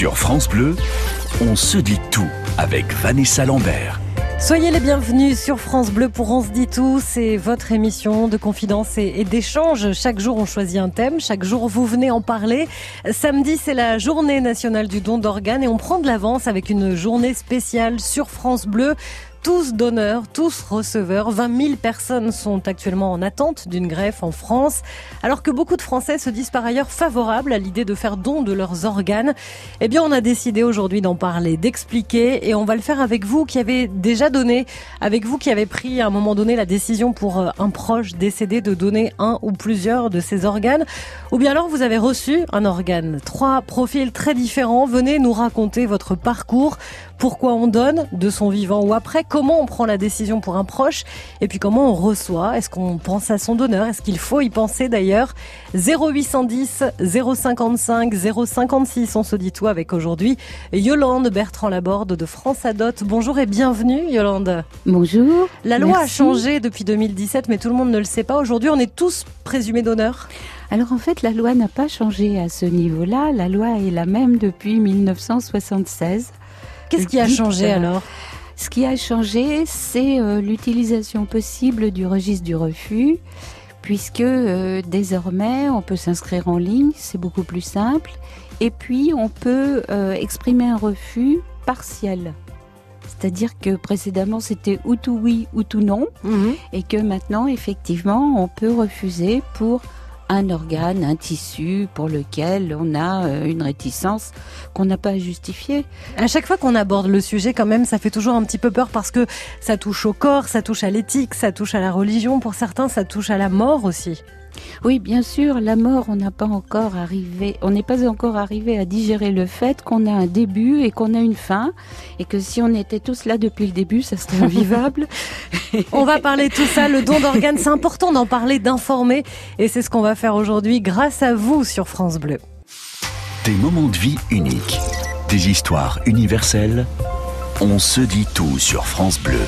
Sur France Bleu, on se dit tout avec Vanessa Lambert. Soyez les bienvenus sur France Bleu pour On se dit tout. C'est votre émission de confidence et, d'échange. Chaque jour, on choisit un thème. Chaque jour, vous venez en parler. Samedi, c'est la journée nationale du don d'organes et on prend de l'avance avec une journée spéciale sur France Bleu tous donneurs, tous receveurs. 20 000 personnes sont actuellement en attente d'une greffe en France, alors que beaucoup de Français se disent par ailleurs favorables à l'idée de faire don de leurs organes. Eh bien, on a décidé aujourd'hui d'en parler, d'expliquer, et on va le faire avec vous qui avez déjà donné, avec vous qui avez pris à un moment donné la décision pour euh, un proche décédé de donner un ou plusieurs de ses organes, ou bien alors vous avez reçu un organe. Trois profils très différents. Venez nous raconter votre parcours pourquoi on donne, de son vivant ou après, comment on prend la décision pour un proche, et puis comment on reçoit, est-ce qu'on pense à son donneur, est-ce qu'il faut y penser d'ailleurs? 0810 055 056, on se dit tout avec aujourd'hui Yolande Bertrand Laborde de France Adot. Bonjour et bienvenue Yolande. Bonjour. La loi a changé depuis 2017, mais tout le monde ne le sait pas. Aujourd'hui, on est tous présumés donneurs. Alors en fait, la loi n'a pas changé à ce niveau-là. La loi est la même depuis 1976. Qu'est-ce qui a changé alors? Ce qui a changé, c'est euh, l'utilisation possible du registre du refus, puisque euh, désormais on peut s'inscrire en ligne, c'est beaucoup plus simple, et puis on peut euh, exprimer un refus partiel. C'est-à-dire que précédemment c'était ou tout oui ou tout non, mhm. et que maintenant effectivement on peut refuser pour un organe, un tissu pour lequel on a euh, une réticence qu'on n'a pas à justifier. À chaque fois qu'on aborde le sujet, quand même, ça fait toujours un petit peu peur parce que ça touche au corps, ça touche à l'éthique, ça touche à la religion. Pour certains, ça touche à la mort aussi. Oui, bien sûr, la mort, on n'a pas encore arrivé, on n'est pas encore arrivé à digérer le fait qu'on a un début et qu'on a une fin, et que si on était tous là depuis le début, ça serait invivable. on va parler de tout ça, le don d'organes, c'est important d'en parler, d'informer, et c'est ce qu'on va faire aujourd'hui grâce à vous sur France Bleu. Des moments de vie uniques, des histoires universelles, on se dit tout sur France Bleu.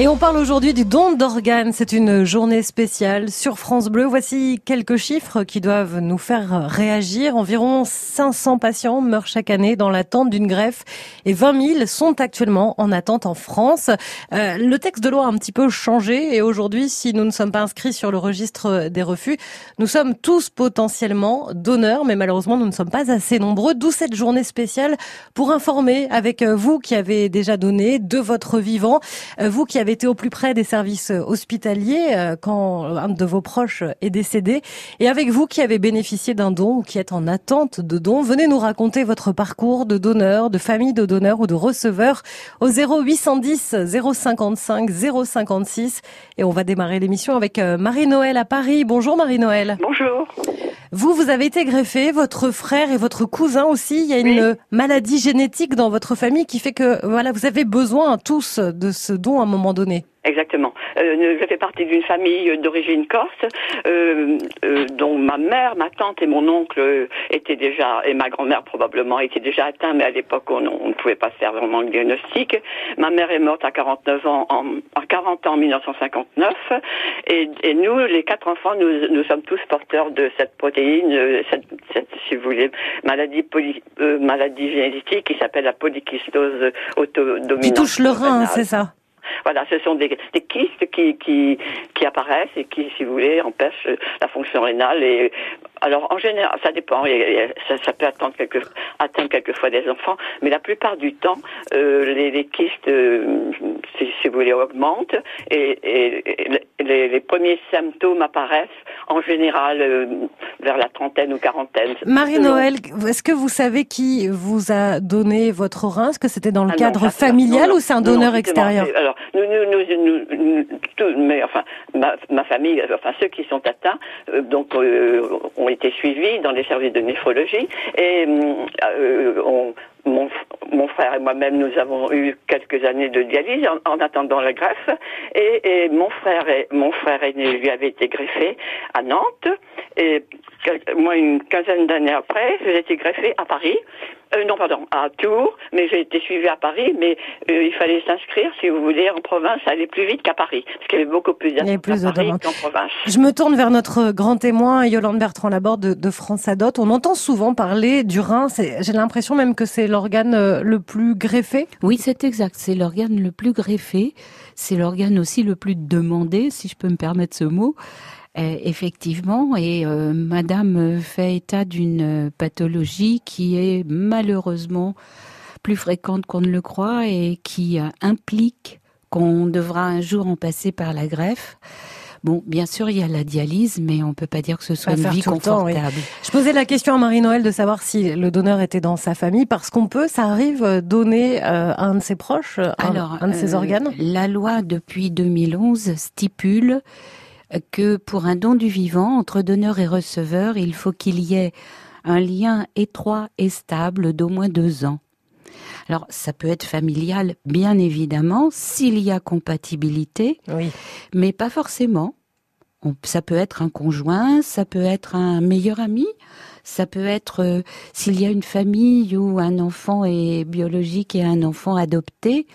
Et on parle aujourd'hui du don d'organes. C'est une journée spéciale sur France Bleu. Voici quelques chiffres qui doivent nous faire réagir. Environ 500 patients meurent chaque année dans l'attente d'une greffe et 20 000 sont actuellement en attente en France. Euh, le texte de loi a un petit peu changé et aujourd'hui, si nous ne sommes pas inscrits sur le registre des refus, nous sommes tous potentiellement donneurs, mais malheureusement, nous ne sommes pas assez nombreux. D'où cette journée spéciale pour informer avec vous qui avez déjà donné de votre vivant, euh, vous qui avez été au plus près des services hospitaliers euh, quand un de vos proches est décédé. Et avec vous qui avez bénéficié d'un don ou qui êtes en attente de don, venez nous raconter votre parcours de donneur, de famille de donneur ou de receveur au 0810 055 056. Et on va démarrer l'émission avec euh, Marie-Noël à Paris. Bonjour Marie-Noël. Bonjour. Vous, vous avez été greffé, votre frère et votre cousin aussi. Il y a une maladie génétique dans votre famille qui fait que voilà, vous avez besoin tous de ce don à un moment donné. Exactement. Euh, je fais partie d'une famille d'origine corse, euh, euh, dont ma mère, ma tante et mon oncle étaient déjà, et ma grand-mère probablement, étaient déjà atteints, mais à l'époque on, ne pouvait pas faire vraiment le diagnostic. Ma mère est morte à 49 ans, en, à 40 ans en 1959, et, et, nous, les quatre enfants, nous, nous sommes tous porteurs de cette protéine, cette, cette si vous voulez, maladie, poly, maladie génétique qui s'appelle la polykystose autodominante. Qui touche le rein, c'est ça? Voilà, ce sont des, kystes qui, qui, qui apparaissent et qui, si vous voulez, empêchent la fonction rénale. Et alors, en général, ça dépend. Ça, ça peut atteindre, quelque, atteindre quelquefois des enfants, mais la plupart du temps, euh, les, kystes, euh, si, vous voulez, augmentent et, les, premiers symptômes apparaissent en général euh, vers la trentaine ou quarantaine. Marie-Noël, est-ce que vous savez qui vous a donné votre rein? Est-ce que c'était dans le ah cadre familial ou c'est un donneur extérieur? Alors, nous, nous, nous, tout, mais enfin, ma, ma, famille, enfin ceux qui sont atteints, euh, donc euh, ont été suivis dans les services de néphrologie et euh, on, mon, frère et moi-même, nous avons eu quelques années de dialyse en, attendant la greffe. Et, mon frère et mon frère aîné lui avait été greffé à Nantes. Et moi, une quinzaine d'années après, j'ai été greffé à Paris. Euh, non, pardon, à Tours, mais j'ai été suivie à Paris, mais euh, il fallait s'inscrire, si vous voulez, en province, aller plus vite qu'à Paris, parce qu'il y avait beaucoup plus d'attentes à Paris qu'en province. Je me tourne vers notre grand témoin, Yolande Bertrand Laborde de, de France Adot. On entend souvent parler du rein, j'ai l'impression même que c'est l'organe euh, le plus greffé. Oui, c'est exact, c'est l'organe le plus greffé, c'est l'organe aussi le plus demandé, si je peux me permettre ce mot. Euh, effectivement, et euh, Madame fait état d'une pathologie qui est malheureusement plus fréquente qu'on ne le croit et qui euh, implique qu'on devra un jour en passer par la greffe. Bon, bien sûr, il y a la dialyse, mais on peut pas dire que ce soit une vie confortable. Je posais la question à Marie-Noël de savoir si le donneur était dans sa famille, parce qu'on peut, ça arrive, donner à un de ses proches, un, de ses organes? La loi depuis 2011 stipule que pour un don du vivant, entre donneur et receveur, il faut qu'il y ait un lien étroit et stable d'au moins deux ans. Alors, ça peut être familial, bien évidemment, s'il y a compatibilité, oui. mais pas forcément. ça peut être un conjoint, ça peut être un meilleur ami, ça peut être euh, s'il y a une famille où un enfant est biologique et un enfant adopté,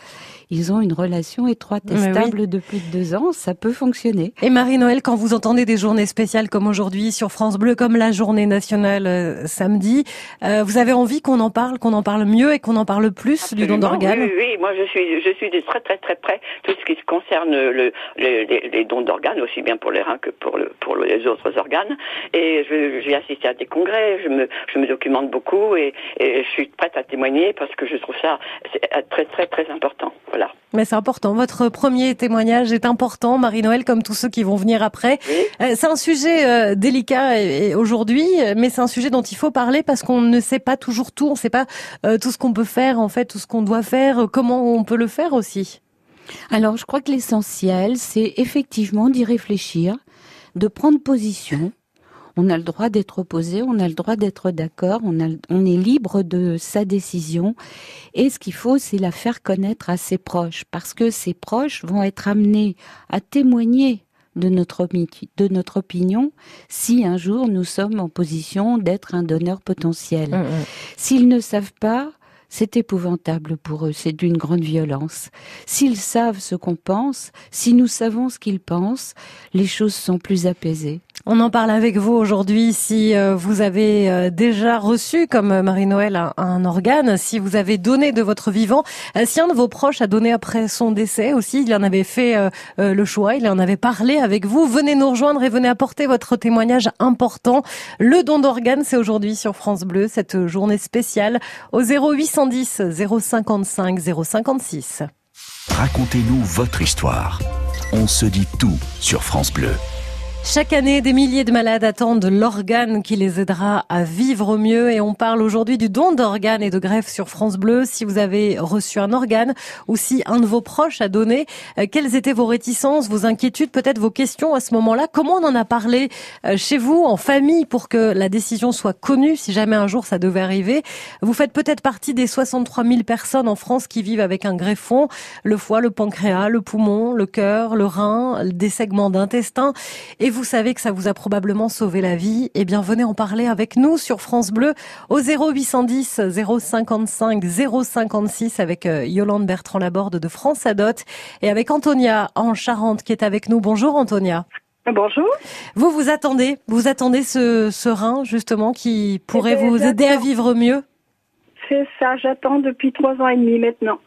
ils ont une relation étroite et stable de plus de deux ans, ça peut fonctionner. Et Marie-Noël, quand vous entendez des journées spéciales comme aujourd'hui sur France Bleu, comme la journée nationale euh, samedi, euh, vous avez envie qu'on en parle, qu'on en parle mieux et qu'on en parle plus du don d'organes oui, oui, moi je suis, je suis de très très très près tout ce qui concerne le, les, dons d'organes, aussi bien pour les reins que pour, le, pour les autres organes. Et j'ai assisté à des congrès, je me, je me documente beaucoup et, et je suis prête à témoigner parce que je trouve ça très très très important. Voilà. Mais c'est important. Votre premier témoignage est important, Marie-Noël, comme tous ceux qui vont venir après. Euh, c'est un sujet euh, délicat aujourd'hui, mais c'est un sujet dont il faut parler parce qu'on ne sait pas toujours tout. On ne sait pas euh, tout ce qu'on peut faire, en fait, tout ce qu'on doit faire, comment on peut le faire aussi. Alors, je crois que l'essentiel, c'est effectivement d'y réfléchir, de prendre position, on a le droit d'être opposé, on a le droit d'être d'accord, on, on est libre de sa décision. Et ce qu'il faut, c'est la faire connaître à ses proches, parce que ses proches vont être amenés à témoigner de notre, de notre opinion si un jour nous sommes en position d'être un donneur potentiel. Mmh, mmh. S'ils ne savent pas, c'est épouvantable pour eux, c'est d'une grande violence. S'ils savent ce qu'on pense, si nous savons ce qu'ils pensent, les choses sont plus apaisées. On en parle avec vous aujourd'hui si euh, vous avez euh, déjà reçu, comme Marie-Noël, un, organe, si vous avez donné de votre vivant, euh, si un de vos proches a donné après son décès aussi, il en avait fait le choix, il en avait parlé avec vous, venez nous rejoindre et venez apporter votre témoignage important. Le don d'organes, c'est aujourd'hui sur France Bleu, cette journée spéciale au 0810 055 056. Racontez-nous votre histoire. On se dit tout sur France Bleu. Chaque année, des milliers de malades attendent l'organe qui les aidera à vivre mieux et on parle aujourd'hui du don d'organes et de greffe sur France Bleu. Si vous avez reçu un organe ou si un de vos proches a donné, euh, quelles étaient vos réticences, vos inquiétudes, peut-être vos questions à ce moment-là? Comment on en a parlé euh, chez vous, en famille, pour que la décision soit connue si jamais un jour ça devait arriver? Vous faites peut-être partie des 63 000 personnes en France qui vivent avec un greffon, le foie, le pancréas, le poumon, le cœur, le rein, des segments d'intestin. Vous savez que ça vous a probablement sauvé la vie, eh bien venez en parler avec nous sur France Bleu au 0810 055 056 avec euh, Yolande Bertrand Laborde de France Adot et avec Antonia en Charente qui est avec nous. Bonjour Antonia. Bonjour. Vous vous attendez, vous attendez ce, ce rein justement qui pourrait eh vous aider à vivre mieux? C'est ça, j'attends depuis trois ans et demi maintenant.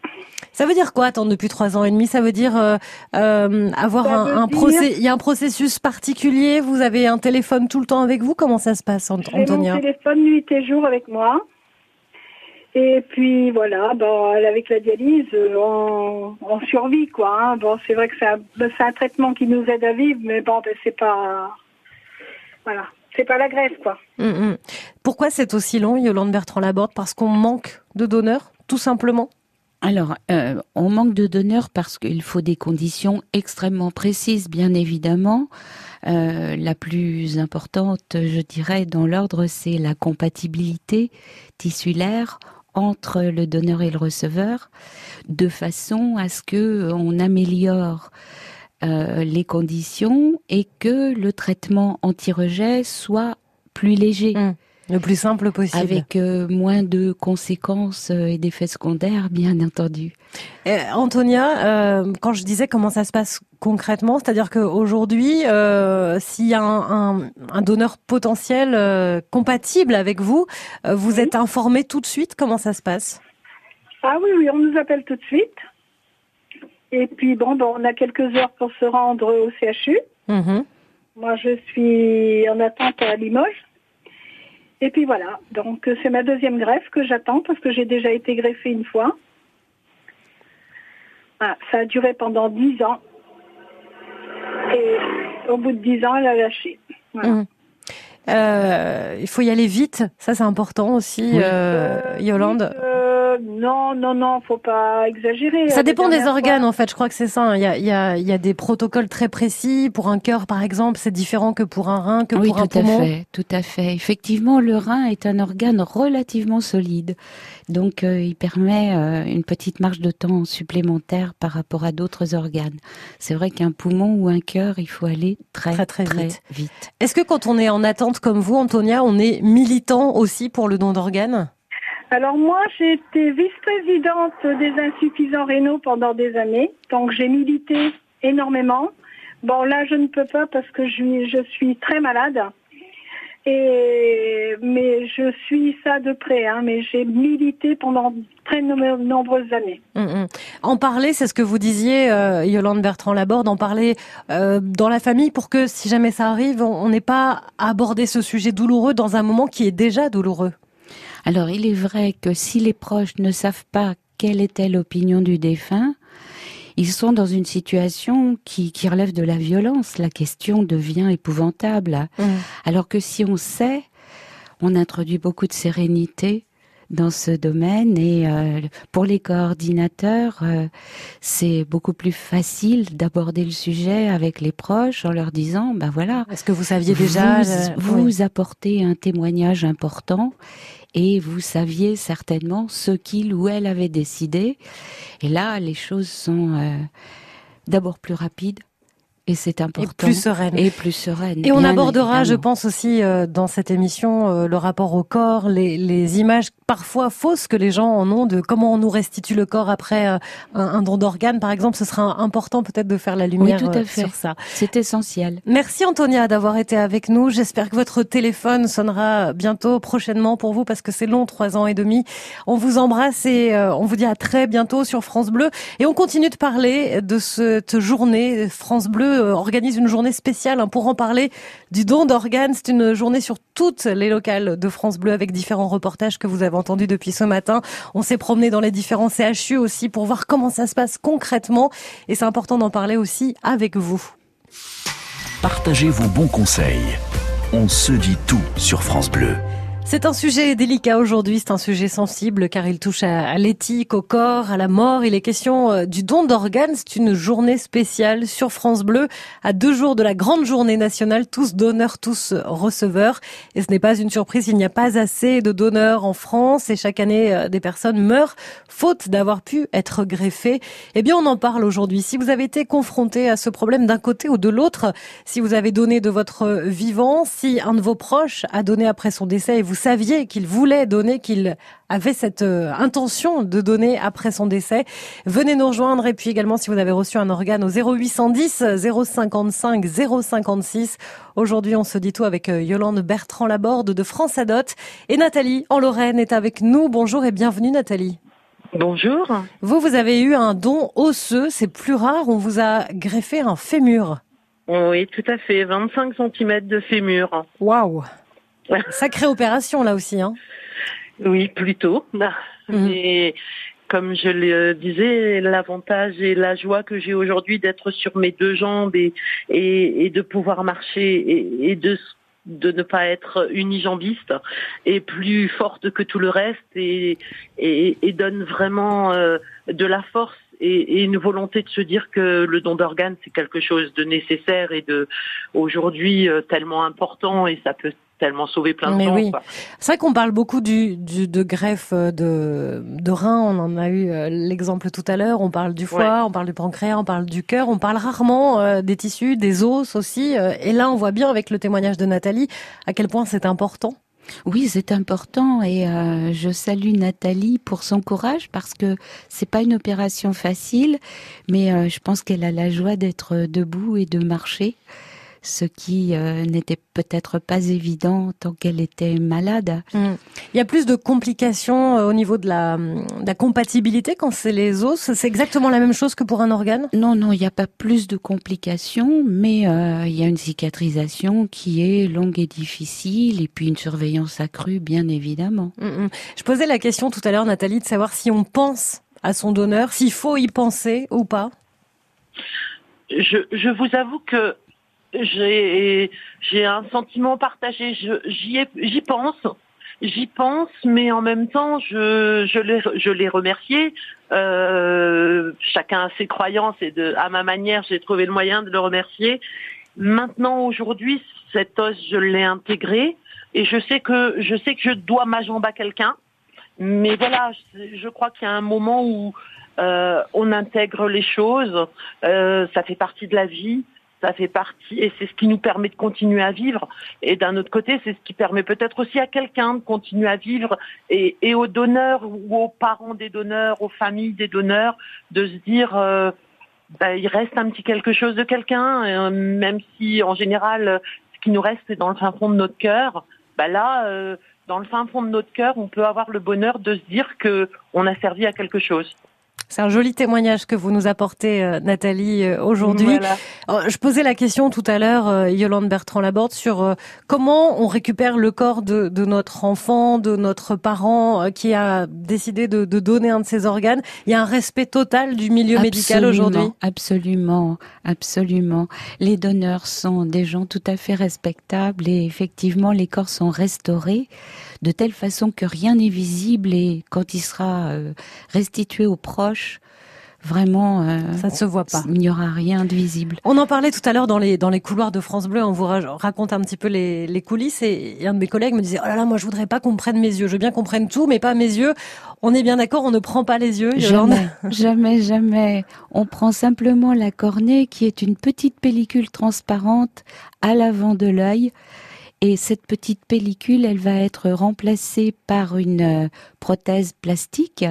Ça veut dire quoi attendre depuis trois ans et demi? Ça veut dire euh, euh avoir un, un procès. Il y a un processus particulier? Vous avez un téléphone tout le temps avec vous? Comment ça se passe, Antonia J'ai mon téléphone nuit et jour avec moi. Et puis voilà, bon, avec la dialyse, on, on survit quoi. Hein. Bon, c'est vrai que c'est un, ben, un, traitement qui nous aide à vivre, mais bon, ben, c'est pas, voilà, c'est pas la greffe quoi. Hum, hum. Pourquoi c'est aussi long, Yolande Bertrand Laborde? Parce qu'on manque de donneurs, tout simplement? Alors, euh, on manque de donneurs parce qu'il faut des conditions extrêmement précises, bien évidemment. Euh, la plus importante, je dirais, dans l'ordre, c'est la compatibilité tissulaire entre le donneur et le receveur, de façon à ce que on améliore euh, les conditions et que le traitement anti-rejet soit plus léger. Mmh. Le plus simple possible. Avec euh, moins de conséquences euh, et d'effets secondaires, bien entendu. Et Antonia, quand je disais comment ça se passe concrètement, c'est-à-dire qu'aujourd'hui, s'il y a un, un, un donneur potentiel compatible avec vous, vous Oui. êtes informé tout de suite comment ça se passe? Ah oui, oui, on nous appelle tout de suite. Et puis bon, bon, on a quelques heures pour se rendre au CHU. Mhm. Moi, je suis en attente à Limoges. Et puis voilà, donc euh, c'est ma deuxième greffe que j'attends parce que j'ai déjà été greffée une fois. Ah, ça a duré pendant dix ans. Et au bout de dix ans, elle a lâché. Voilà. Mhm. Euh, il faut y aller vite, ça c'est important aussi, Oui. euh, Yolande. Euh, non, non, non, faut pas exagérer. Ça dépend des organes fois- en fait, je crois que c'est ça. hein. Il y a, il y, a, il y a des protocoles très précis. Pour un cœur par exemple, c'est différent que pour un rein, que oui, pour un tout à poumon. fait, tout à fait. Effectivement, le rein est un organe relativement solide, donc euh, il permet euh, une petite marge de temps supplémentaire par rapport à d'autres organes. C'est vrai qu'un poumon ou un cœur, il faut aller très Très, très vite. vite. Est-ce que quand on est en attente comme vous, Antonia, on est militant aussi pour le don d'organes? Alors moi, j'ai été vice-présidente des insuffisants rénaux pendant des années, donc j'ai milité énormément. Bon, là, je ne peux pas parce que je je suis très malade. Et mais je suis ça de près, hein, mais j'ai milité pendant très nom- nombreuses années. Mm, mm. En parler, c'est ce que vous disiez, euh, Yolande Bertrand Laborde, en parler euh, dans la famille pour que si jamais ça arrive, on n'ait pas à aborder ce sujet douloureux dans un moment qui est déjà douloureux. Alors, il est vrai que si les proches ne savent pas quelle était l'opinion du défunt, ils sont dans une situation qui, qui relève de la violence. La question devient épouvantable. Alors que si on sait, on introduit beaucoup de sérénité dans ce domaine et euh, pour les coordinateurs, euh, c'est beaucoup plus facile d'aborder le sujet avec les proches en leur disant, ben voilà, Est-ce que vous saviez déjà vous, euh, vous oui. apportez un témoignage important et vous saviez certainement ce qu'il ou elle avait décidé. Et là, les choses sont euh, d'abord plus rapides et c'est et important plus sereine et plus sereines. Et on abordera, je pense aussi euh, dans cette émission, euh, le rapport au corps, les, les images parfois fausses que les gens en ont de comment on nous restitue le corps après euh, un, un don d'organes, par exemple. Ce sera important peut-être de faire la lumière tout à euh, fait. sur ça. C'est essentiel. Merci Antonia d'avoir été avec nous. J'espère que votre téléphone sonnera bientôt, prochainement pour vous, parce que c'est long, trois ans et demi. On vous embrasse et euh, on vous dit à très bientôt sur France Bleu. Et on continue de parler de cette journée. France Bleu organise une journée spéciale hein, pour en parler du don d'organes. C'est une journée sur toutes les locales de France Bleu avec différents reportages que vous avez entendus depuis ce matin. On s'est promené dans les différents CHU aussi pour voir comment ça se passe concrètement. Et c'est important d'en parler aussi avec vous. Partagez vos bons conseils. On se dit tout sur France Bleu. C'est un sujet délicat aujourd'hui, c'est un sujet sensible car il touche à, l'éthique, au corps, à la mort. Il est question euh, du don d'organes. C'est une journée spéciale sur France Bleu à deux jours de la grande journée nationale, tous donneurs, tous receveurs. Et ce n'est pas une surprise, il n'y a pas assez de donneurs en France et chaque année euh, des personnes meurent faute d'avoir pu être greffées. Eh bien, on en parle aujourd'hui. Si vous avez été confronté à ce problème d'un côté ou de l'autre, si vous avez donné de votre vivant, si un de vos proches a donné après son décès et vous saviez qu'il voulait donner, qu'il avait cette euh, intention de donner après son décès, venez nous rejoindre et puis également si vous avez reçu un organe au 0810 055 056. Aujourd'hui, on se dit tout avec euh, Yolande Bertrand Laborde de France Adot et Nathalie en Lorraine est avec nous. Bonjour et bienvenue Nathalie. Bonjour. Vous, vous avez eu un don osseux, c'est plus rare, on vous a greffé un fémur. Oui, tout à fait. 25 cm de fémur. Waouh Sacrée opération là aussi. Hein. Oui, plutôt. Mhm. Mais comme je le disais, l'avantage et la joie que j'ai aujourd'hui d'être sur mes deux jambes et, et, et de pouvoir marcher et, et de de ne pas être unijambiste est plus forte que tout le reste et, et, et donne vraiment euh, de la force et, et, une volonté de se dire que le don d'organes c'est quelque chose de nécessaire et de aujourd'hui euh, tellement important et ça peut tellement sauvé plein de Mais gens. oui. quoi. C'est vrai qu'on parle beaucoup du, du- de greffe euh, de, de rein, on en a eu euh, l'exemple tout à l'heure, on parle du foie, on parle du pancréas, on parle du cœur, on parle rarement euh, des tissus, des os aussi. euh, et là, on voit bien avec le témoignage de Nathalie à quel point c'est important. Oui, c'est important et euh, je salue Nathalie pour son courage parce que c'est pas une opération facile, mais euh, je pense qu'elle a la joie d'être debout et de marcher, ce qui euh, n'était peut-être pas évident tant qu'elle était malade. Il y a plus de complications euh, au niveau de la, de la compatibilité quand c'est les os. C'est exactement la même chose que pour un organe? Non, non, il n'y a pas plus de complications, mais euh, il y a une cicatrisation qui est longue et difficile et puis une surveillance accrue, bien évidemment. Mm, mm. Je posais la question tout à l'heure, Nathalie, de savoir si on pense à son donneur, s'il faut y penser ou pas. je, je vous avoue que j'ai un sentiment partagé. J'y pense, j'y pense, mais en même temps, je je l'ai je. Euh, chacun a ses croyances et de à ma manière, j'ai trouvé le moyen de le remercier. Maintenant, aujourd'hui, cet os, je l'ai intégré et je sais que je sais que je dois ma jambe à quelqu'un. Mais voilà, je, je crois qu'il y a un moment où euh, on intègre les choses. Euh, ça fait partie de la vie, ça fait partie, et c'est ce qui nous permet de continuer à vivre. Et d'un autre côté, c'est ce qui permet peut-être aussi à quelqu'un de continuer à vivre, et, aux donneurs ou aux parents des donneurs, aux familles des donneurs, de se dire. euh, bah, il reste un petit quelque chose de quelqu'un, euh, même si en général, euh, ce qui nous reste, c'est dans le fin fond de notre cœur. Bah là, dans le fin fond de notre cœur, on peut avoir le bonheur de se dire que on a servi à quelque chose. C'est un joli témoignage que vous nous apportez, euh, Nathalie, euh, aujourd'hui. Voilà. Euh, Je posais la question tout à l'heure, Yolande Bertrand Laborde, sur comment on récupère le corps de, de notre enfant, de notre parent qui a décidé de, de donner un de ses organes. Il y a un respect total du milieu médical aujourd'hui. Absolument, absolument. Les donneurs sont des gens tout à fait respectables et effectivement les corps sont restaurés de telle façon que rien n'est visible et quand il sera euh, restitué aux proches, vraiment, euh, Ça ne se voit pas. il n'y aura rien de visible. On en parlait tout à l'heure dans les dans les couloirs de France Bleu. On vous ra- raconte un petit peu les, les coulisses et, et un de mes collègues me disait oh là là moi je voudrais pas qu'on prenne mes yeux. Je veux bien qu'on prenne tout mais pas mes yeux. On est bien d'accord, on ne prend pas les yeux. Yolande? Jamais, jamais, jamais. On prend simplement la cornée qui est une petite pellicule transparente à l'avant de l'œil. Et cette petite pellicule, elle va être remplacée par une euh, prothèse plastique,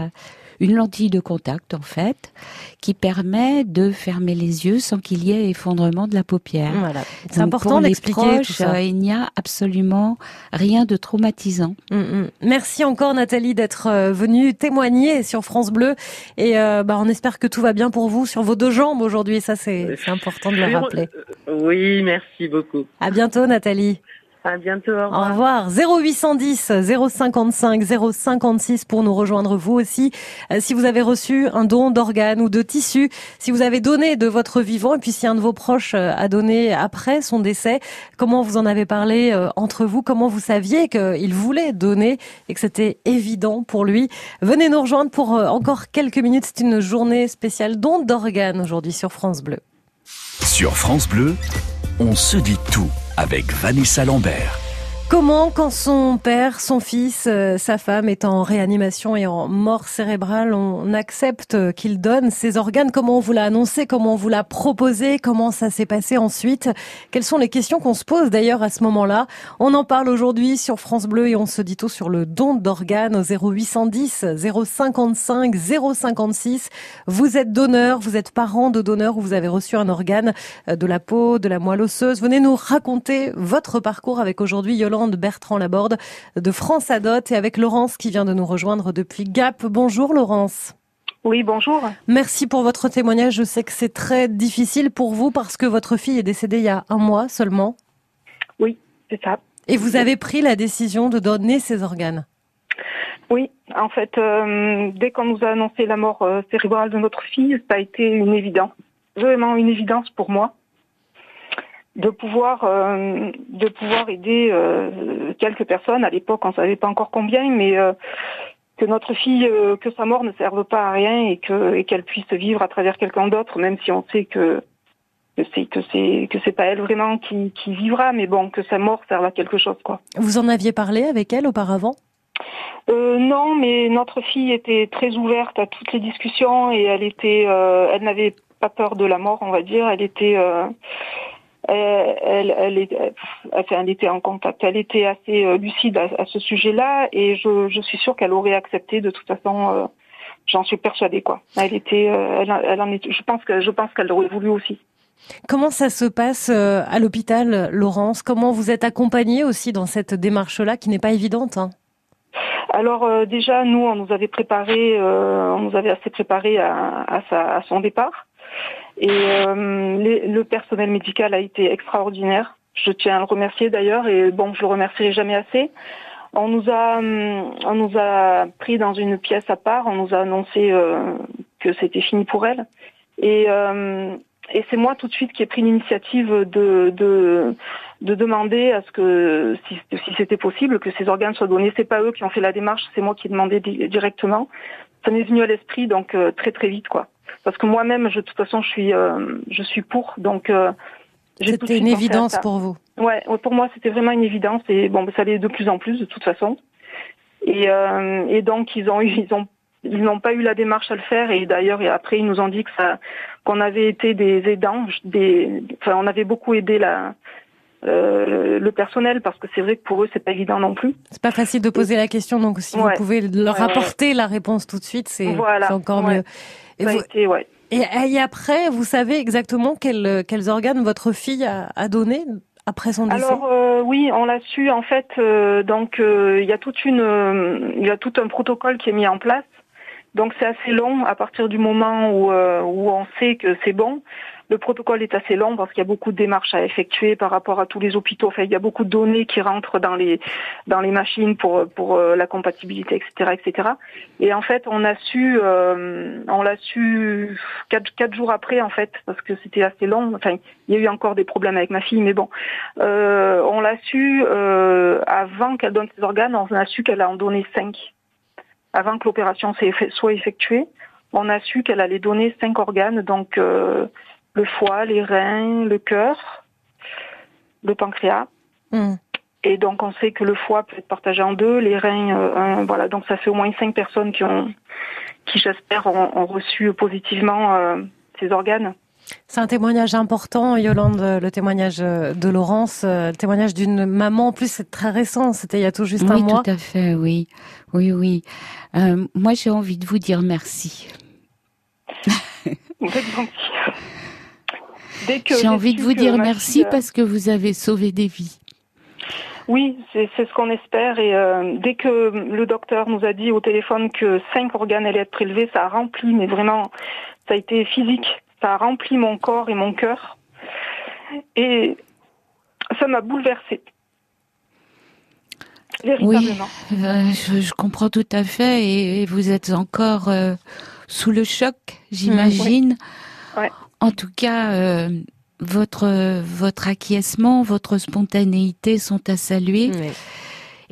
une lentille de contact en fait, qui permet de fermer les yeux sans qu'il y ait effondrement de la paupière. Voilà. C'est important pour les d'expliquer tout proches, ça. euh, il n'y a absolument rien de traumatisant. Mm, mm. Merci encore Nathalie d'être euh, venue témoigner sur France Bleu et euh, bah, on espère que tout va bien pour vous sur vos deux jambes aujourd'hui. Ça c'est important de le rappeler. Oui, merci beaucoup. À bientôt Nathalie. À bientôt. Au Au revoir. revoir. 0810 055 056 pour nous rejoindre vous aussi. Euh, si vous avez reçu un don d'organes ou de tissus, si vous avez donné de votre vivant et puis si un de vos proches euh, a donné après son décès, comment vous en avez parlé euh, entre vous, comment vous saviez qu'il voulait donner et que c'était évident pour lui? Venez nous rejoindre pour encore quelques minutes. C'est une journée spéciale don d'organes aujourd'hui sur France Bleu. Sur France Bleu, on se dit tout avec Vanessa Lambert. Comment, quand son père, son fils, euh, sa femme est en réanimation et en mort cérébrale, on accepte qu'il donne ses organes? Comment on vous l'a annoncé? Comment on vous l'a proposé? Comment ça s'est passé ensuite? Quelles sont les questions qu'on se pose d'ailleurs à ce moment-là? On en parle aujourd'hui sur France Bleu et on se dit tout sur le don d'organes au 0810 055 056. Vous êtes donneur, vous êtes parent de donneur ou vous avez reçu un organe euh, de la peau, de la moelle osseuse. Venez nous raconter votre parcours avec aujourd'hui Yolande Bertrand Laborde de France Adot et avec Laurence qui vient de nous rejoindre depuis Gap. Bonjour Laurence. Oui, bonjour. Merci pour votre témoignage. Je sais que c'est très difficile pour vous parce que votre fille est décédée il y a un mois seulement C'est ça. et vous avez pris la décision de donner ses organes. Oui, en fait, euh, dès qu'on nous a annoncé la mort euh, cérébrale de notre fille, ça a été une évidence, vraiment une évidence pour moi, de pouvoir euh, de pouvoir aider euh, quelques personnes. À l'époque, on savait pas encore combien, mais euh, que notre fille, euh, que sa mort ne serve pas à rien et que et qu'elle puisse vivre à travers quelqu'un d'autre, même si on sait que que c'est que c'est que c'est pas elle vraiment qui, qui vivra, mais bon, que sa mort serve à quelque chose, quoi. Vous en aviez parlé avec elle auparavant? Euh, non, mais notre fille était très ouverte à toutes les discussions et elle était, euh, elle n'avait pas peur de la mort, on va dire. Elle était, euh, elle, elle, était, elle était en contact. Elle était assez euh, lucide à, ce sujet-là et je, je suis sûre qu'elle aurait accepté de toute façon. Euh, j'en suis persuadée, quoi. Elle était, elle, elle en est, je pense que, je pense qu'elle aurait voulu aussi. Comment ça se passe à l'hôpital, Laurence? Comment vous êtes accompagnée aussi dans cette démarche-là qui n'est pas évidente hein? Alors euh, déjà, nous, on nous avait préparé, euh, on nous avait assez préparé à, à, son départ. Et euh, le personnel médical a été extraordinaire. Je tiens à le remercier d'ailleurs, et bon, je le remercierai jamais assez. On nous a, on nous a pris dans une pièce à part. On nous a annoncé que c'était fini pour elle. Et et c'est moi tout de suite qui ai pris l'initiative de, de, de demander à ce que, si, si c'était possible, que ces organes soient donnés. C'est pas eux qui ont fait la démarche, c'est moi qui ai demandé directement. Ça m'est venu à l'esprit donc euh, très très vite quoi. Parce que moi-même, je, de toute façon, je suis, euh, je suis pour, donc. Euh, c'était une évidence pour vous. Ouais, pour moi, c'était vraiment une évidence et bon, ça l'est de plus en plus de toute façon. Et, euh, et donc ils ont eu, ils ont ils n'ont pas eu la démarche à le faire et d'ailleurs et après ils nous ont dit que ça qu'on avait été des aidants, des, enfin on avait beaucoup aidé la euh, le personnel parce que c'est vrai que pour eux c'est pas évident non plus. C'est pas facile de poser la question donc si vous pouvez leur apporter la réponse tout de suite c'est encore mieux. Et, vous, et, après vous savez exactement quels quels organes votre fille a, a donné après son décès? Alors euh, oui, on l'a su en fait. Euh, donc il y a toute une, il y a tout un protocole qui est mis en place donc c'est assez long à partir du moment où, euh, où on sait que c'est bon. Le protocole est assez long parce qu'il y a beaucoup de démarches à effectuer par rapport à tous les hôpitaux. Enfin, il y a beaucoup de données qui rentrent dans les dans les machines pour pour euh, la compatibilité, etc., etc. Et en fait, on a su euh, on l'a su quatre quatre jours après en fait parce que c'était assez long. Enfin, il y a eu encore des problèmes avec ma fille, mais bon, euh, on l'a su avant qu'elle donne ses organes. On a su qu'elle en donné cinq avant que l'opération soit effectuée, on a su qu'elle allait donner cinq organes, donc euh, le foie, les reins, le cœur, le pancréas. Hmm. Et donc on sait que le foie peut être partagé en deux, les reins, euh, voilà. Donc ça fait au moins cinq personnes qui ont, qui j'espère ont, reçu positivement euh, ces organes. C'est un témoignage important, Yolande, le témoignage de Laurence, le témoignage d'une maman. En plus, c'est très récent, c'était il y a tout juste un mois. Oui, tout à fait, oui. Oui, oui. Euh, moi, j'ai envie de vous dire merci. j'ai envie de vous dire merci parce que vous avez sauvé des vies. Oui, c'est ce qu'on espère. Et euh, dès que le docteur nous a dit au téléphone que cinq organes allaient être prélevés, ça a rempli, mais vraiment, ça a été physique. Ça a rempli mon corps et mon cœur. Et ça m'a bouleversée. Oui, euh, je, comprends tout à fait et, vous êtes encore euh, sous le choc, j'imagine. En tout cas, euh, votre votre acquiescement, votre spontanéité sont à saluer.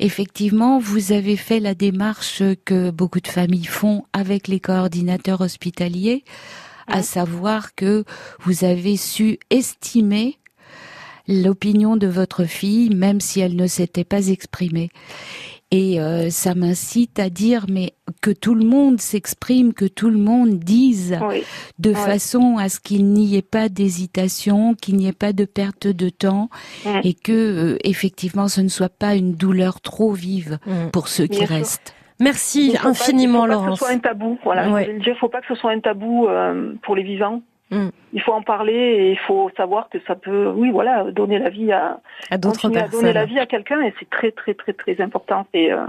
Effectivement, vous avez fait la démarche que beaucoup de familles font avec les coordinateurs hospitaliers, à savoir que vous avez su estimer l'opinion de votre fille, même si elle ne s'était pas exprimée. Et euh, ça m'incite à dire, mais que tout le monde s'exprime, que tout le monde dise, de façon à ce qu'il n'y ait pas d'hésitation, qu'il n'y ait pas de perte de temps, mm. et que euh, effectivement, ce ne soit pas une douleur trop vive mm. pour ceux qui restent. Merci infiniment, Laurence. Il faut pas que ce soit un tabou. Voilà. Il faut pas que ce soit un tabou euh, pour les vivants. Mm. Il faut en parler et il faut savoir que ça peut, oui, voilà, donner la vie à, à d'autres personnes. donner la vie à quelqu'un et c'est très, très, très, très important. Et, euh,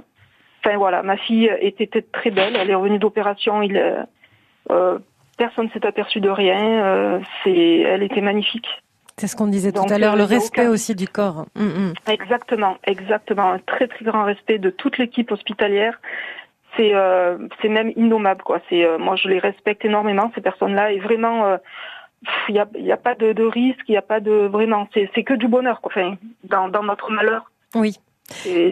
enfin voilà, ma fille était très belle. Elle est revenue d'opération. Il, euh, euh personne s'est aperçu de rien. Euh, c'est, elle était magnifique. C'est ce qu'on disait tout à l'heure, le respect aussi du corps. Mm, mm. Exactement, exactement. Un très très grand respect de toute l'équipe hospitalière c'est euh, c'est même innommable quoi. C'est euh, moi je les respecte énormément ces personnes-là et vraiment il euh, n'y a, a pas de, risque, il n'y a pas de vraiment c'est c'est que du bonheur quoi. Enfin dans dans notre malheur. Oui.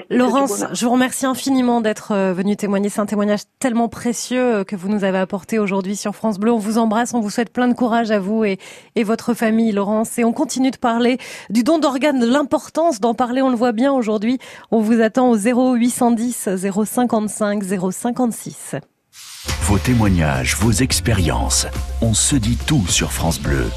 Laurence, je vous remercie infiniment d'être euh, venue témoigner. C'est un témoignage tellement précieux euh, que vous nous avez apporté aujourd'hui sur France Bleu. On vous embrasse, on vous souhaite plein de courage à vous et, et votre famille, Laurence. Et on continue de parler du don d'organes, de l'importance d'en parler. On le voit bien aujourd'hui. On vous attend au 0810 055 056. Vos témoignages, vos expériences. On se dit tout sur France Bleu.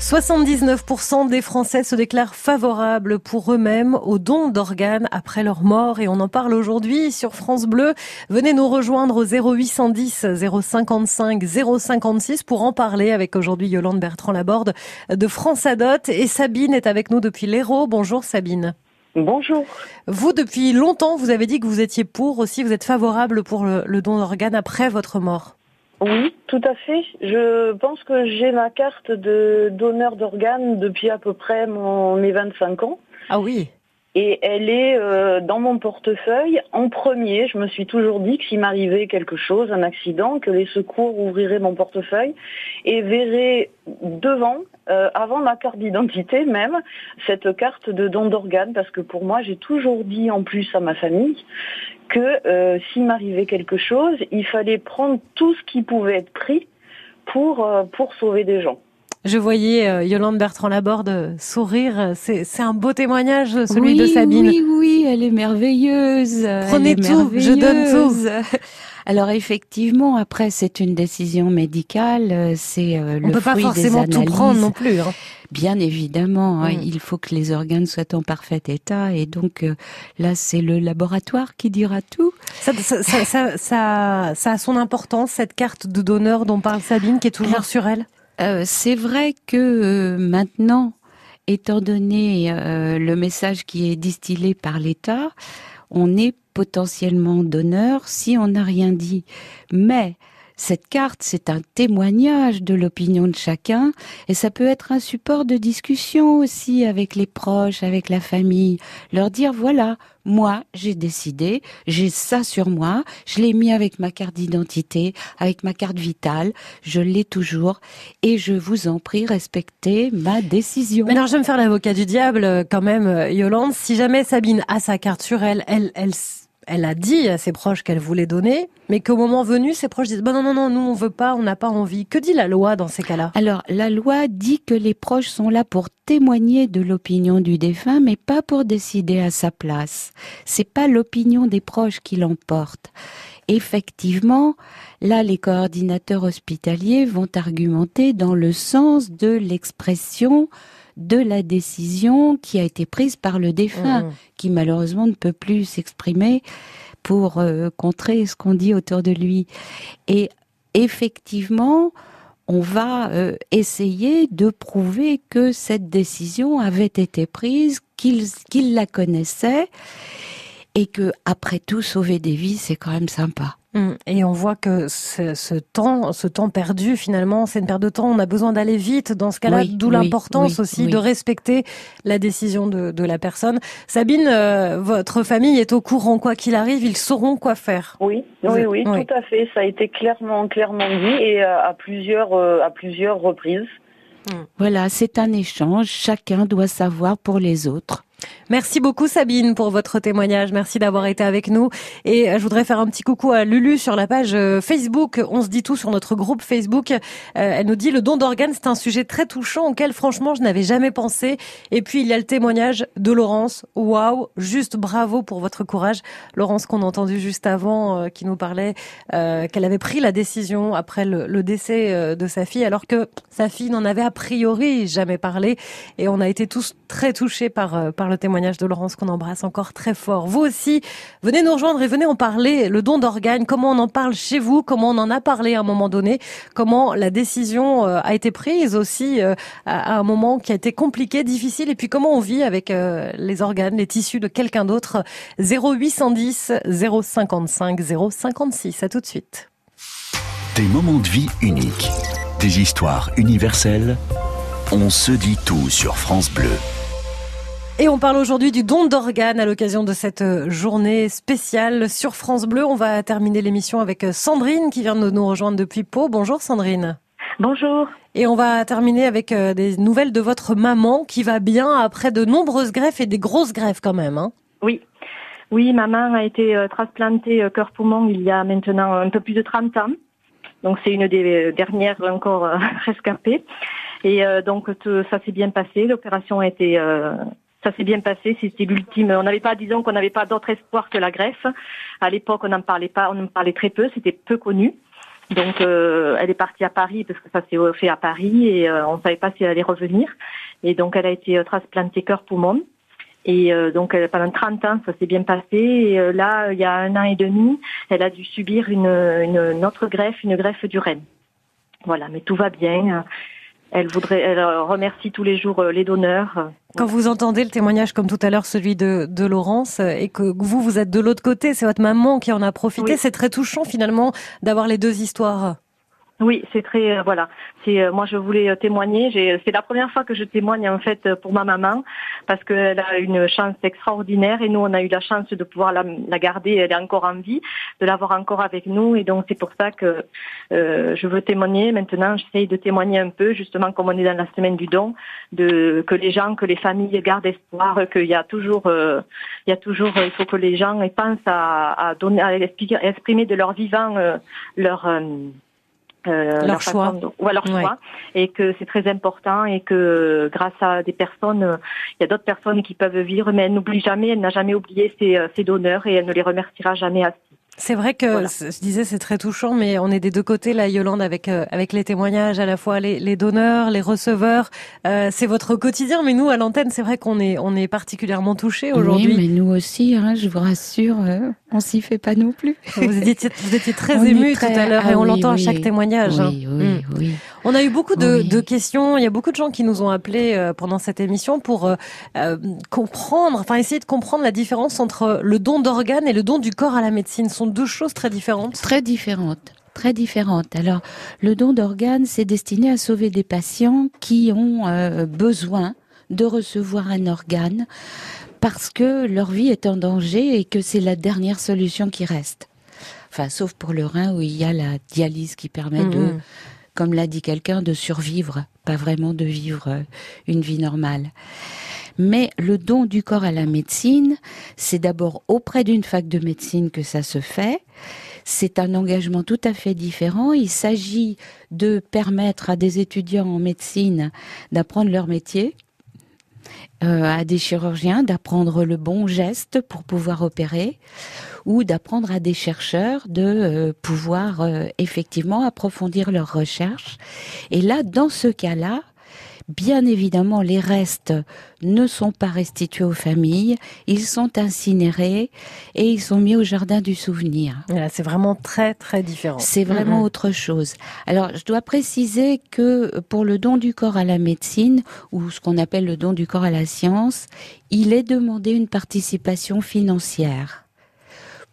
79% des Français se déclarent favorables pour eux-mêmes au don d'organes après leur mort et on en parle aujourd'hui sur France Bleu. Venez nous rejoindre au 0810 055 056 pour en parler avec aujourd'hui Yolande Bertrand Laborde de France Adot et Sabine est avec nous depuis l'Hérault. Bonjour Sabine. Bonjour. Vous, depuis longtemps, vous avez dit que vous étiez pour aussi, vous êtes favorable pour le, le don d'organes après votre mort. Oui, tout à fait. Je pense que j'ai ma carte de donneur d'organes depuis à peu près mon, mes 25 ans. Ah oui. Et elle est euh, dans mon portefeuille en premier. Je me suis toujours dit que s'il m'arrivait quelque chose, un accident, que les secours ouvriraient mon portefeuille et verraient devant, euh, avant ma carte d'identité même, cette carte de don d'organes. Parce que pour moi, j'ai toujours dit en plus à ma famille que euh, s'il m'arrivait quelque chose, il fallait prendre tout ce qui pouvait être pris pour, pour sauver des gens. Je voyais euh, Yolande Bertrand Laborde sourire. C'est un beau témoignage, celui de Sabine. Oui, oui, elle est merveilleuse. Prenez elle est tout, je donne tout. Alors effectivement, après c'est une décision médicale, c'est euh, le On peut pas forcément des tout prendre non plus. Hein. Bien évidemment, hein, Mm. il faut que les organes soient en parfait état et donc euh, là c'est le laboratoire qui dira tout. Ça, ça, ça, ça, ça- a son importance, cette carte de donneur dont parle Sabine, qui est toujours sur elle? Euh, c'est vrai que euh, maintenant, étant donné euh, le message qui est distillé par l'État, on est potentiellement donneur si on n'a rien dit. Mais cette carte, c'est un témoignage de l'opinion de chacun et ça peut être un support de discussion aussi avec les proches, avec la famille. Leur dire, voilà, moi, j'ai décidé, j'ai ça sur moi, je l'ai mis avec ma carte d'identité, avec ma carte vitale, je l'ai toujours et je vous en prie, respectez ma décision. Alors, je vais me faire l'avocat du diable euh, quand même, euh, Yolande. Si jamais Sabine a sa carte sur elle, elle, elle, elle a dit à ses proches qu'elle voulait donner, mais qu'au moment venu, ses proches disent, bon non, non, non, nous on veut pas, on n'a pas envie. Que dit la loi dans ces cas-là? Alors, la loi dit que les proches sont là pour témoigner de l'opinion du défunt, mais pas pour décider à sa place. C'est pas l'opinion des proches qui l'emporte. Effectivement, là, les coordinateurs hospitaliers vont argumenter dans le sens de l'expression de la décision qui a été prise par le défunt, Mhm. qui malheureusement ne peut plus s'exprimer pour euh, contrer ce qu'on dit autour de lui. Et effectivement, on va euh, essayer de prouver que cette décision avait été prise, qu'il qu'il la connaissait et que après tout sauver des vies, c'est quand même sympa. Hum, Et on voit que ce, ce temps, ce temps perdu, finalement, c'est une perte de temps. On a besoin d'aller vite dans ce cas-là, Oui, d'où oui, l'importance oui, aussi oui. de respecter la décision de, de la personne. Sabine, euh, votre famille est au courant, quoi qu'il arrive, ils sauront quoi faire. Oui, oui, oui. tout à fait. Ça a été clairement, clairement dit et euh, à plusieurs, euh, à plusieurs reprises. Voilà, c'est un échange, chacun doit savoir pour les autres. Merci beaucoup Sabine pour votre témoignage. Merci d'avoir été avec nous. Et euh, je voudrais faire un petit coucou à Lulu sur la page euh, Facebook. On se dit tout sur notre groupe Facebook. Euh, elle nous dit le don d'organes, c'est un sujet très touchant auquel franchement je n'avais jamais pensé. Et puis il y a le témoignage de Laurence. Waouh, juste bravo pour votre courage. Laurence qu'on a entendu juste avant, qui nous parlait qu'elle avait pris la décision après le, le décès de sa fille, alors que sa fille n'en avait a priori jamais parlé. Et on a été tous très touchés par, euh, le témoignage de Laurence qu'on embrasse encore très fort. Vous aussi, venez nous rejoindre et venez en parler. Le don d'organes, comment on en parle chez vous, comment on en a parlé à un moment donné, comment la décision euh, a été prise aussi euh, à, à un moment qui a été compliqué, difficile, et puis comment on vit avec euh, les organes, les tissus de quelqu'un d'autre. 0810 055 056. À tout de suite. Des moments de vie uniques. Des histoires universelles. On se dit tout sur France Bleu. Et on parle aujourd'hui du don d'organes à l'occasion de cette euh, journée spéciale sur France Bleu. On va terminer l'émission avec euh, Sandrine qui vient de nous rejoindre depuis Pau. Bonjour Sandrine. Bonjour. Et on va terminer avec euh, des nouvelles de votre maman qui va bien après de nombreuses greffes et des grosses greffes quand même. Hein. Oui. Oui, ma main a été euh, transplantée euh, cœur-poumon il y a maintenant un peu plus de 30 ans. Donc c'est une des dernières encore euh, rescapées. Et donc ça s'est bien passé. L'opération a été, ça s'est bien passé. C'était l'ultime. On n'avait pas, disons qu'on n'avait pas d'autre espoir que la greffe. À l'époque, on n'en parlait pas, on en parlait très peu. C'était peu connu. Donc elle est partie à Paris parce que ça s'est fait à Paris et on ne savait pas si elle allait revenir. Et donc elle a été transplantée cœur-poumon. Et euh, donc euh, pendant 30 ans, ça s'est bien passé. Et euh, là, il y a un an et demi, elle a dû subir une, une, autre greffe, une greffe du rein. Voilà, mais tout va bien. Elle voudrait, elle remercie tous les jours les donneurs. Quand vous entendez le témoignage comme tout à l'heure, celui de, de Laurence, et que vous, vous êtes de l'autre côté, c'est votre maman qui en a profité, c'est très touchant finalement d'avoir les deux histoires. Oui, c'est très voilà. C'est moi je voulais témoigner. C'est la première fois que je témoigne en fait pour ma maman parce qu'elle a une chance extraordinaire et nous on a eu la chance de pouvoir la, garder, elle est encore en vie, de l'avoir encore avec nous et donc c'est pour ça que euh, je veux témoigner. Maintenant j'essaye de témoigner un peu justement comme on est dans la semaine du don, de que les gens, que les familles gardent espoir, qu'il y a toujours, euh, il y a toujours, il faut que les gens pensent à, donner, à exprimer de leur vivant euh, leur euh, leur, choix. ou leur choix, et que c'est très important et que grâce à des personnes, euh, il y a d'autres personnes qui peuvent vivre, mais elle n'oublie jamais, elle n'a jamais oublié ses, euh, ses donneurs et elle ne les remerciera jamais assez. C'est vrai que je disais c'est très touchant, mais on est des deux côtés là, Yolande, avec euh, avec les témoignages à la fois les, les donneurs, les receveurs. Euh, c'est votre quotidien, mais nous à l'antenne, c'est vrai qu'on est on est particulièrement touchés aujourd'hui. Oui, mais nous aussi, hein, je vous rassure, euh, on s'y fait pas non plus. Vous étiez vous étiez très ému tout à l'heure et on ah l'entend à chaque témoignage. Oui, hein. oui, mm. oui. On a eu beaucoup de, de, questions. Il y a beaucoup de gens qui nous ont appelés euh, pendant cette émission pour euh, euh, comprendre, enfin essayer de comprendre la différence entre le don d'organes et le don du corps à la médecine. Deux choses très différentes. Très différentes très différentes. Alors, le don d'organes, c'est destiné à sauver des patients qui ont besoin de recevoir un organe parce que leur vie est en danger et que c'est la dernière solution qui reste. Enfin, sauf pour le rein où il y a la dialyse qui permet de mmh comme l'a dit quelqu'un, de survivre, pas vraiment de vivre euh, une vie normale. Mais le don du corps à la médecine, c'est d'abord auprès d'une fac de médecine que ça se fait. C'est un engagement tout à fait différent. Il s'agit de permettre à des étudiants en médecine d'apprendre leur métier, euh, à des chirurgiens d'apprendre le bon geste pour pouvoir opérer ou d'apprendre à des chercheurs de euh, pouvoir euh, effectivement approfondir leurs recherches. Et là, dans ce cas-là, Bien évidemment, les restes ne sont pas restitués aux familles, ils sont incinérés et ils sont mis au jardin du souvenir. c'est vraiment très très différent. C'est vraiment autre chose. Alors, je dois préciser que pour le don du corps à la médecine ou ce qu'on appelle le don du corps à la science, il est demandé une participation financière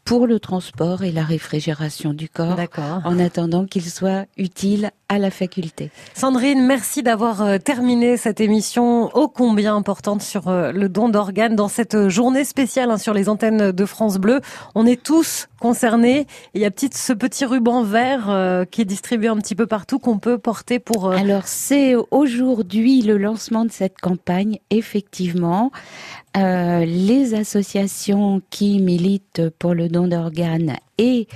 pour le transport et la réfrigération du corps, en attendant qu'il soit utile à la faculté. Sandrine, merci d'avoir euh, terminé cette émission ô combien importante sur euh, le don d'organes dans cette journée spéciale hein, sur les antennes de France Bleu. On est tous concernés. Il y a ce petit ruban vert euh, qui est distribué un petit peu partout qu'on peut porter pour... Alors c'est aujourd'hui le lancement de cette campagne, effectivement. les associations qui militent pour le don d'organes et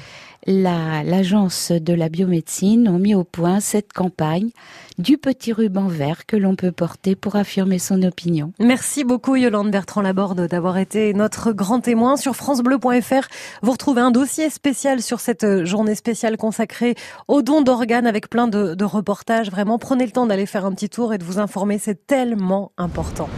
l'agence de la biomédecine ont mis au point cette campagne du petit ruban vert que l'on peut porter pour affirmer son opinion. Merci beaucoup Yolande Bertrand Laborde d'avoir été notre grand témoin sur francebleu.fr. Vous retrouvez un dossier spécial sur cette journée spéciale consacrée aux dons d'organes avec plein de, de reportages. Vraiment, prenez le temps d'aller faire un petit tour et de vous informer, c'est tellement important.